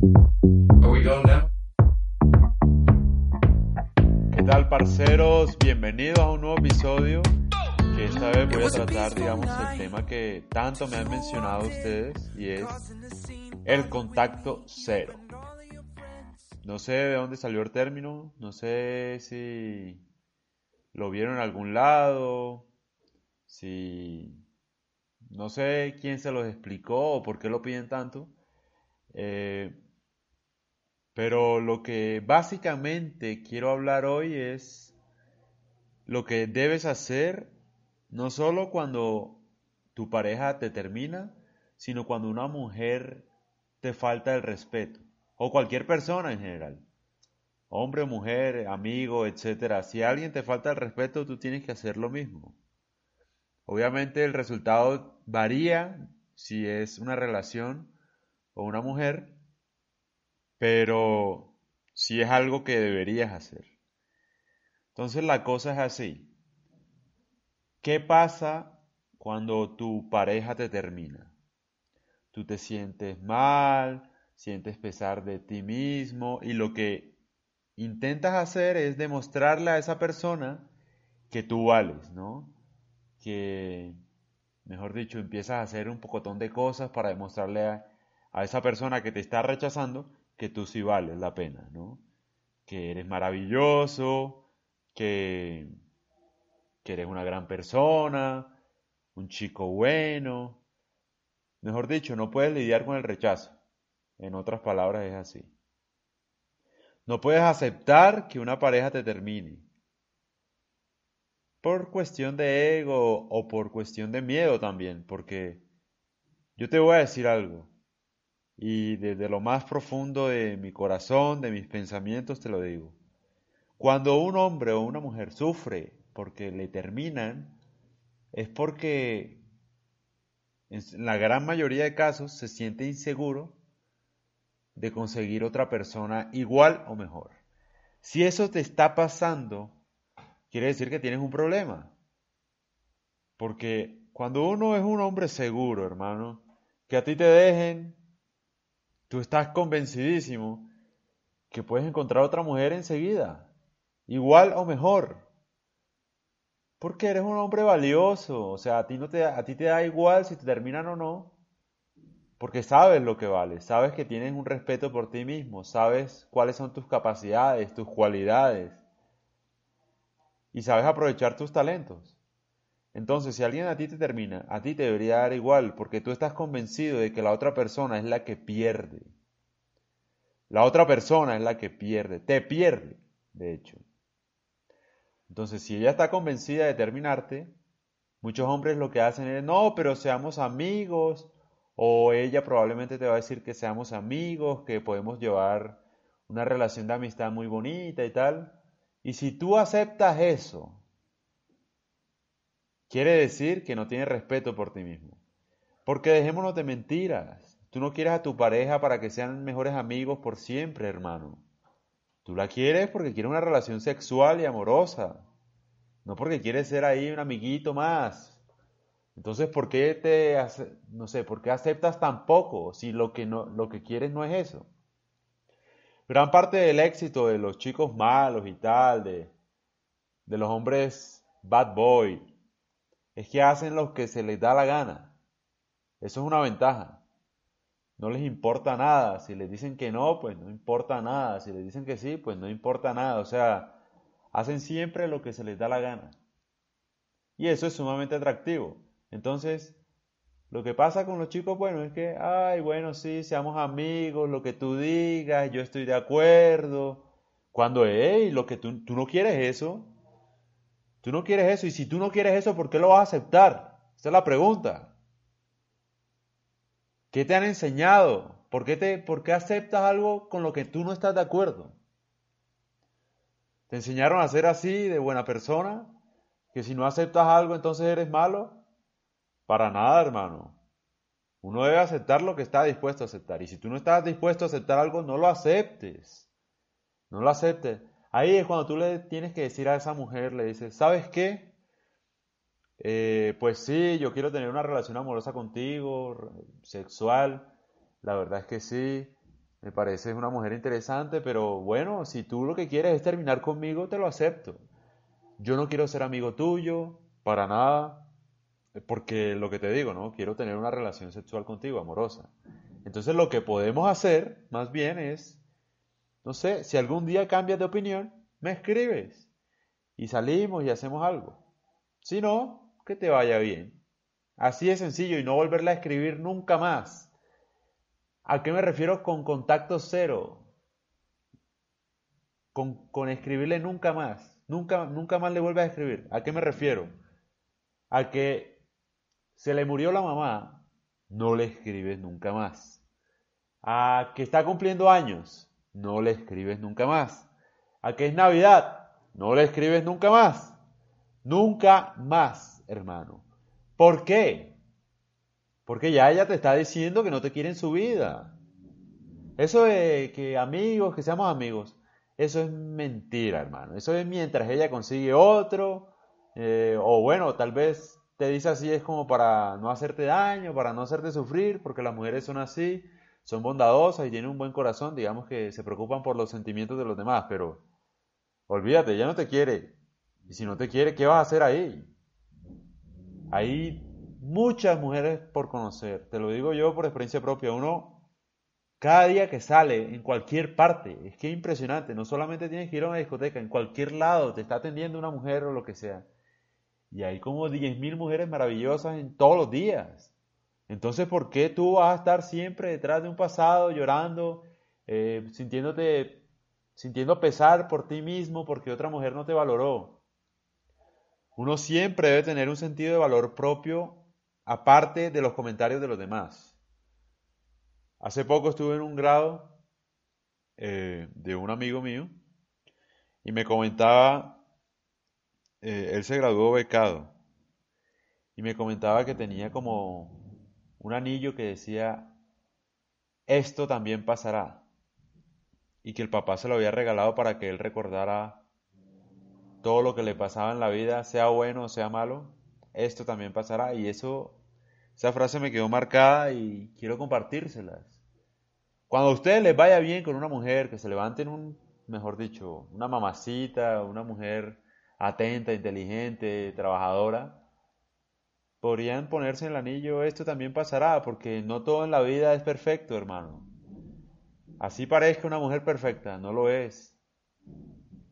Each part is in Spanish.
¿Qué tal, parceros? Bienvenidos a un nuevo episodio. Que esta vez voy a tratar, digamos, el tema que tanto me han mencionado ustedes y es el contacto cero. No sé de dónde salió el término, no sé si lo vieron en algún lado, si no sé quién se los explicó o por qué lo piden tanto, eh, pero lo que básicamente quiero hablar hoy es lo que debes hacer no solo cuando tu pareja te termina, sino cuando una mujer te falta el respeto, o cualquier persona en general, hombre mujer, amigo, etcétera. Si alguien te falta el respeto, tú tienes que hacer lo mismo. Obviamente el resultado varía si es una relación o una mujer, pero si es algo que deberías hacer. Entonces la cosa es así. ¿Qué pasa cuando tu pareja te termina? Tú te sientes mal, sientes pesar de ti mismo y lo que intentas hacer es demostrarle a esa persona que tú vales, ¿no? que, mejor dicho, empiezas a hacer un pocotón de cosas para demostrarle a, esa persona que te está rechazando que tú sí vales la pena, ¿no? Que eres maravilloso, que, que eres una gran persona, un chico bueno. Mejor dicho, no puedes lidiar con el rechazo. En otras palabras es así. No puedes aceptar que una pareja te termine por cuestión de ego o por cuestión de miedo también, porque yo te voy a decir algo y desde lo más profundo de mi corazón, de mis pensamientos, te lo digo. Cuando un hombre o una mujer sufre porque le terminan, es porque en la gran mayoría de casos se siente inseguro de conseguir otra persona igual o mejor. Si eso te está pasando, quiere decir que tienes un problema. Porque cuando uno es un hombre seguro, hermano, que a ti te dejen, tú estás convencidísimo que puedes encontrar otra mujer enseguida, igual o mejor. Porque eres un hombre valioso, o sea, a ti, no te, a ti te da igual si te terminan o no, porque sabes lo que vale, sabes que tienes un respeto por ti mismo, sabes cuáles son tus capacidades, tus cualidades, y sabes aprovechar tus talentos. Entonces, si alguien a ti te termina, a ti te debería dar igual, porque tú estás convencido de que la otra persona es la que pierde. La otra persona es la que pierde, te pierde, de hecho. Entonces, si ella está convencida de terminarte, muchos hombres lo que hacen es, no, pero seamos amigos, o ella probablemente te va a decir que seamos amigos, que podemos llevar una relación de amistad muy bonita y tal. Y si tú aceptas eso, quiere decir que no tienes respeto por ti mismo. Porque dejémonos de mentiras. Tú no quieres a tu pareja para que sean mejores amigos por siempre, hermano. Tú la quieres porque quieres una relación sexual y amorosa. No porque quieres ser ahí un amiguito más. Entonces, ¿por qué te, no sé, por qué aceptas tan poco si lo que, no, lo que quieres no es eso? Gran parte del éxito de los chicos malos y tal, de, de los hombres bad boy, es que hacen lo que se les da la gana. Eso es una ventaja. No les importa nada. Si les dicen que no, pues no importa nada. Si les dicen que sí, pues no importa nada. O sea, hacen siempre lo que se les da la gana. Y eso es sumamente atractivo. Entonces, lo que pasa con los chicos, bueno, es que, ay, bueno, sí, seamos amigos, lo que tú digas, yo estoy de acuerdo. Cuando, hey, lo que tú, tú no quieres eso, tú no quieres eso, y si tú no quieres eso, ¿por qué lo vas a aceptar? Esa es la pregunta. ¿Qué te han enseñado? ¿Por qué, te, ¿Por qué aceptas algo con lo que tú no estás de acuerdo? ¿Te enseñaron a ser así, de buena persona? ¿Que si no aceptas algo, entonces eres malo? Para nada, hermano. Uno debe aceptar lo que está dispuesto a aceptar. Y si tú no estás dispuesto a aceptar algo, no lo aceptes. No lo aceptes. Ahí es cuando tú le tienes que decir a esa mujer, le dices, ¿sabes qué? Eh, pues sí, yo quiero tener una relación amorosa contigo, sexual. La verdad es que sí. me parece una mujer interesante, pero bueno, si tú lo que quieres es terminar conmigo, te lo acepto. Yo no quiero ser amigo tuyo, para nada, porque lo que te digo, ¿no? Quiero tener una relación sexual contigo, amorosa. Entonces lo que podemos hacer, más bien, es, no sé, si algún día cambias de opinión, me escribes y salimos y hacemos algo. Si no, que te vaya bien. Así de sencillo y no volverla a escribir nunca más. ¿A qué me refiero con contacto cero? Con, escribirle nunca más. Nunca, nunca más le vuelve a escribir. ¿A qué me refiero? A que se le murió la mamá, no le escribes nunca más. A que está cumpliendo años, no le escribes nunca más. A que es Navidad, no le escribes nunca más. Nunca más, hermano. ¿Por qué? Porque ya ella te está diciendo que no te quiere en su vida. Eso de que amigos, que seamos amigos, eso es mentira, hermano. Eso es mientras ella consigue otro, eh, o bueno, tal vez te dice así es como para no hacerte daño, para no hacerte sufrir, porque las mujeres son así, son bondadosas y tienen un buen corazón, digamos que se preocupan por los sentimientos de los demás, pero olvídate, ya no te quiere. Y si no te quiere, ¿qué vas a hacer ahí? Ahí muchas mujeres por conocer. Te lo digo yo por experiencia propia. Uno, cada día que sale, en cualquier parte, es que es impresionante. No solamente tienes que ir a una discoteca, en cualquier lado te está atendiendo una mujer o lo que sea. Y hay como 10.000 mujeres maravillosas en todos los días. Entonces, ¿por qué tú vas a estar siempre detrás de un pasado llorando, eh, sintiéndote, sintiendo pesar por ti mismo porque otra mujer no te valoró? Uno siempre debe tener un sentido de valor propio aparte de los comentarios de los demás. Hace poco estuve en un grado eh, de un amigo mío y me comentaba, eh, él se graduó becado y me comentaba que tenía como un anillo que decía, esto también pasará y que el papá se lo había regalado para que él recordara todo lo que le pasaba en la vida, sea bueno o sea malo, esto también pasará y eso esa frase me quedó marcada y quiero compartírselas. Cuando a ustedes les vaya bien con una mujer, que se levanten un, mejor dicho, una mamacita, una mujer atenta, inteligente, trabajadora, podrían ponerse en el anillo, esto también pasará, porque no todo en la vida es perfecto, hermano. Así parezca una mujer perfecta, no lo es.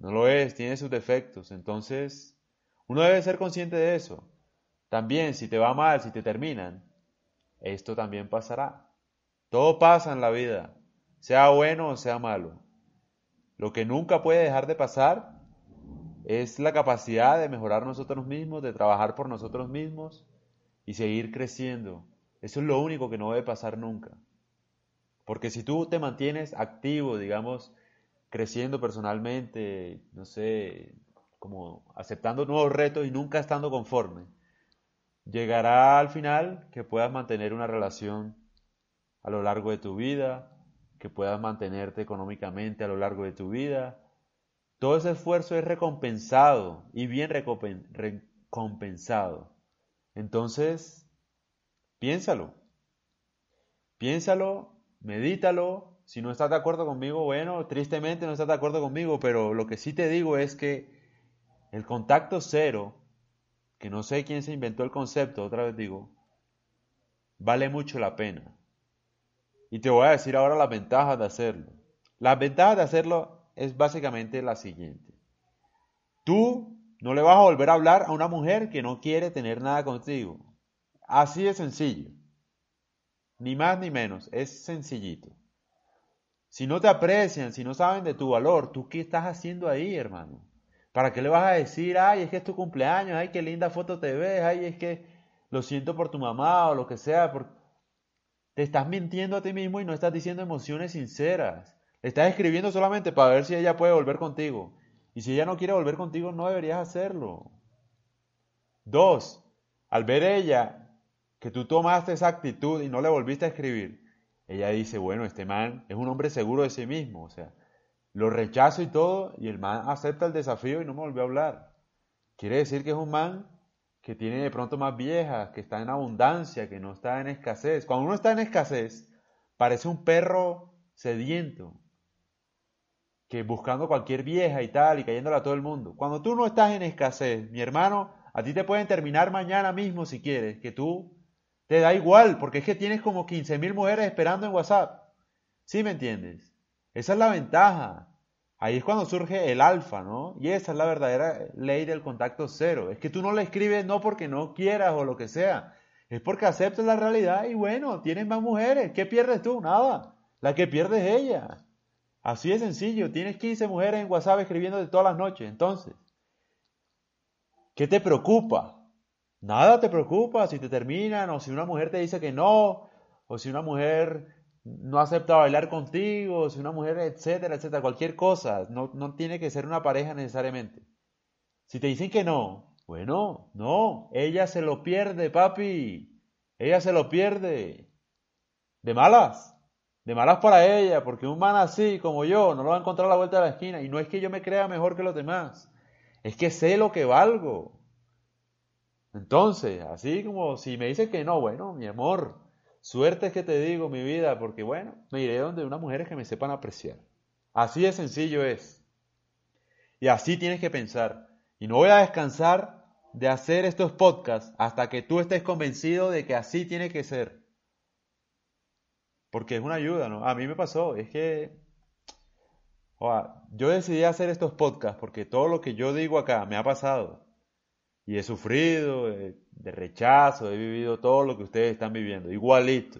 No lo es, tiene sus defectos. Entonces, uno debe ser consciente de eso. También si te va mal, si te terminan, esto también pasará. Todo pasa en la vida, sea bueno o sea malo. Lo que nunca puede dejar de pasar es la capacidad de mejorar nosotros mismos, de trabajar por nosotros mismos y seguir creciendo. Eso es lo único que no debe pasar nunca. Porque si tú te mantienes activo, digamos, creciendo personalmente, no sé, como aceptando nuevos retos y nunca estando conforme, Llegará al final que puedas mantener una relación a lo largo de tu vida, que puedas mantenerte económicamente a lo largo de tu vida. Todo ese esfuerzo es recompensado y bien recompensado. Entonces, piénsalo. Piénsalo, medítalo. Si no estás de acuerdo conmigo, bueno, tristemente no estás de acuerdo conmigo, pero lo que sí te digo es que el contacto cero que no sé quién se inventó el concepto, otra vez digo, vale mucho la pena. Y te voy a decir ahora las ventajas de hacerlo. Las ventajas de hacerlo es básicamente la siguiente. Tú no le vas a volver a hablar a una mujer que no quiere tener nada contigo. Así de sencillo. Ni más ni menos. Es sencillito. Si no te aprecian, si no saben de tu valor, ¿tú qué estás haciendo ahí, hermano? ¿Para qué le vas a decir, ay, es que es tu cumpleaños, ay, qué linda foto te ves, ay, es que lo siento por tu mamá o lo que sea? Te estás mintiendo a ti mismo y no estás diciendo emociones sinceras. Le estás escribiendo solamente para ver si ella puede volver contigo. Y si ella no quiere volver contigo, no deberías hacerlo. Dos, al ver ella que tú tomaste esa actitud y no le volviste a escribir, ella dice, bueno, este man es un hombre seguro de sí mismo, o sea, lo rechazo y todo, y el man acepta el desafío y no me volvió a hablar. Quiere decir que es un man que tiene de pronto más viejas, que está en abundancia, que no está en escasez. Cuando uno está en escasez, parece un perro sediento que buscando cualquier vieja y tal y cayéndole a todo el mundo. Cuando tú no estás en escasez, mi hermano, a ti te pueden terminar mañana mismo si quieres, que tú te da igual, porque es que tienes como 15.000 mujeres esperando en WhatsApp. ¿Sí me entiendes? Esa es la ventaja. Ahí es cuando surge el alfa, ¿no? Y esa es la verdadera ley del contacto cero. Es que tú no le escribes no porque no quieras o lo que sea. Es porque aceptas la realidad y bueno, tienes más mujeres. ¿Qué pierdes tú? Nada. La que pierdes es ella. Así de sencillo. Tienes 15 mujeres en WhatsApp escribiendo de todas las noches. Entonces, ¿qué te preocupa? Nada te preocupa si te terminan o si una mujer te dice que no o si una mujer no acepta bailar contigo, si una mujer, etcétera, etcétera, cualquier cosa, no, no tiene que ser una pareja necesariamente. Si te dicen que no, bueno, no, ella se lo pierde, papi, ella se lo pierde. De malas, de malas para ella, porque un man así como yo no lo va a encontrar a la vuelta de la esquina. Y no es que yo me crea mejor que los demás, es que sé lo que valgo. Entonces, así como si me dice que no, bueno, mi amor, Suerte es que te digo, mi vida, porque bueno, me iré donde unas mujeres que me sepan apreciar. Así de sencillo es. Y así tienes que pensar. Y no voy a descansar de hacer estos podcasts hasta que tú estés convencido de que así tiene que ser. Porque es una ayuda, ¿no? A mí me pasó, es que yo decidí hacer estos podcasts porque todo lo que yo digo acá me ha pasado. Y he sufrido, de rechazo, he vivido todo lo que ustedes están viviendo, igualito.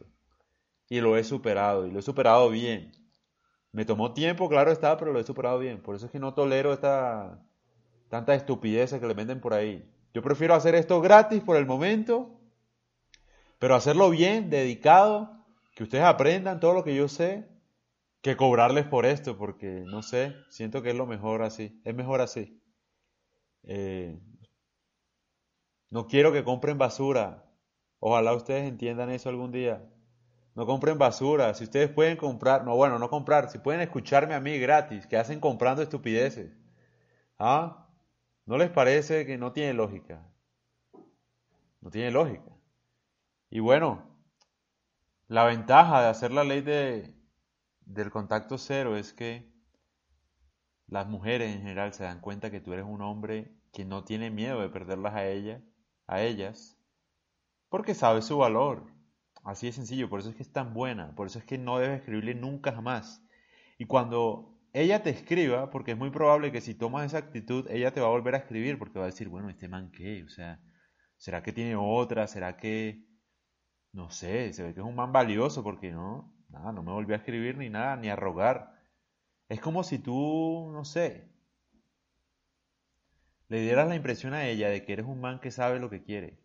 Y lo he superado, y lo he superado bien. Me tomó tiempo, claro está, pero lo he superado bien. Por eso es que no tolero esta tanta estupidez que le venden por ahí. Yo prefiero hacer esto gratis por el momento, pero hacerlo bien, dedicado, que ustedes aprendan todo lo que yo sé, que cobrarles por esto, porque no sé, siento que es lo mejor así, es mejor así. Eh, no quiero que compren basura. Ojalá ustedes entiendan eso algún día. No compren basura. Si ustedes pueden comprar, no, bueno, no comprar, si pueden escucharme a mí gratis, que hacen comprando estupideces. ¿Ah? ¿No les parece que no tiene lógica? No tiene lógica. Y bueno, la ventaja de hacer la ley de, del contacto cero es que las mujeres en general se dan cuenta que tú eres un hombre que no tiene miedo de perderlas a ellas a ellas, porque sabe su valor. Así de sencillo, por eso es que es tan buena, por eso es que no debes escribirle nunca jamás. Y cuando ella te escriba, porque es muy probable que si tomas esa actitud, ella te va a volver a escribir, porque va a decir, bueno, este man qué, o sea, ¿será que tiene otra? ¿Será que, no sé, se ve que es un man valioso? Porque no, nada, no me volvió a escribir ni nada, ni a rogar. Es como si tú, no sé, le dieras la impresión a ella de que eres un man que sabe lo que quiere.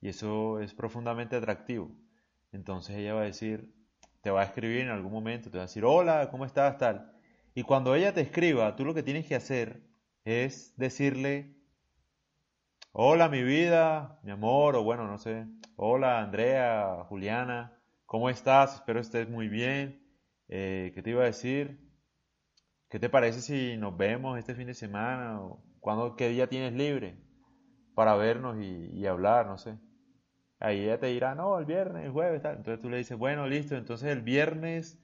Y eso es profundamente atractivo. Entonces ella va a decir, te va a escribir en algún momento, te va a decir, hola, ¿cómo estás? Tal. Y cuando ella te escriba, tú lo que tienes que hacer es decirle, hola mi vida, mi amor, o bueno, no sé, hola Andrea, Juliana, ¿cómo estás? Espero estés muy bien. Eh, ¿Qué te iba a decir? ¿Qué te parece si nos vemos este fin de semana? O, ¿Qué día tienes libre para vernos y, hablar? No sé. Ahí ella te dirá, no, el viernes, el jueves, tal. Entonces tú le dices, bueno, listo, entonces el viernes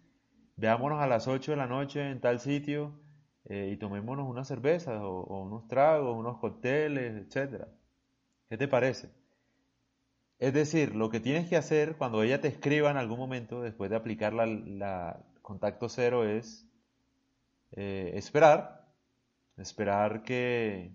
veámonos a las 8 de la noche en tal sitio eh, y tomémonos unas cervezas o, unos tragos, unos cócteles, etc. ¿Qué te parece? Es decir, lo que tienes que hacer cuando ella te escriba en algún momento, después de aplicar la, contacto cero, es eh, esperar esperar que,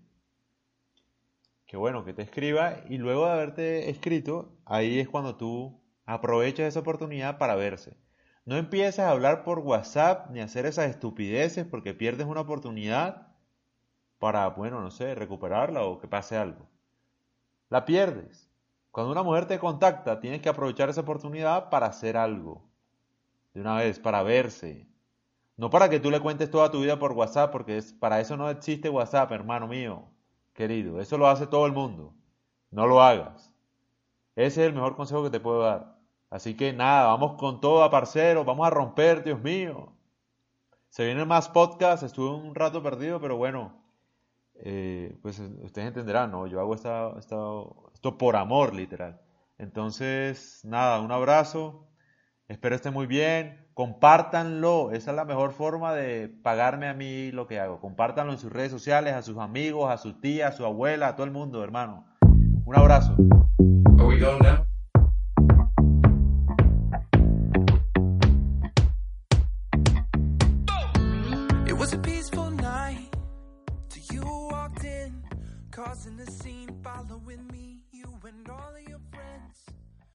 que bueno, que te escriba y luego de haberte escrito, ahí es cuando tú aprovechas esa oportunidad para verse. No empieces a hablar por WhatsApp ni a hacer esas estupideces porque pierdes una oportunidad para, bueno, no sé, recuperarla o que pase algo. La pierdes. Cuando una mujer te contacta, tienes que aprovechar esa oportunidad para hacer algo. De una vez, para verse, no para que tú le cuentes toda tu vida por WhatsApp, porque es, para eso no existe WhatsApp, hermano mío, querido. Eso lo hace todo el mundo. No lo hagas. Ese es el mejor consejo que te puedo dar. Así que nada, vamos con todo parcero, vamos a romper, Dios mío. Se vienen más podcasts, estuve un rato perdido, pero bueno, eh, pues ustedes entenderán, ¿no? Yo hago esto por amor, literal. Entonces, nada, un abrazo, espero estén muy bien. Compártanlo, esa es la mejor forma de pagarme a mí lo que hago. Compártanlo en sus redes sociales, a sus amigos, a sus tías, a su abuela, a todo el mundo, hermano. Un abrazo.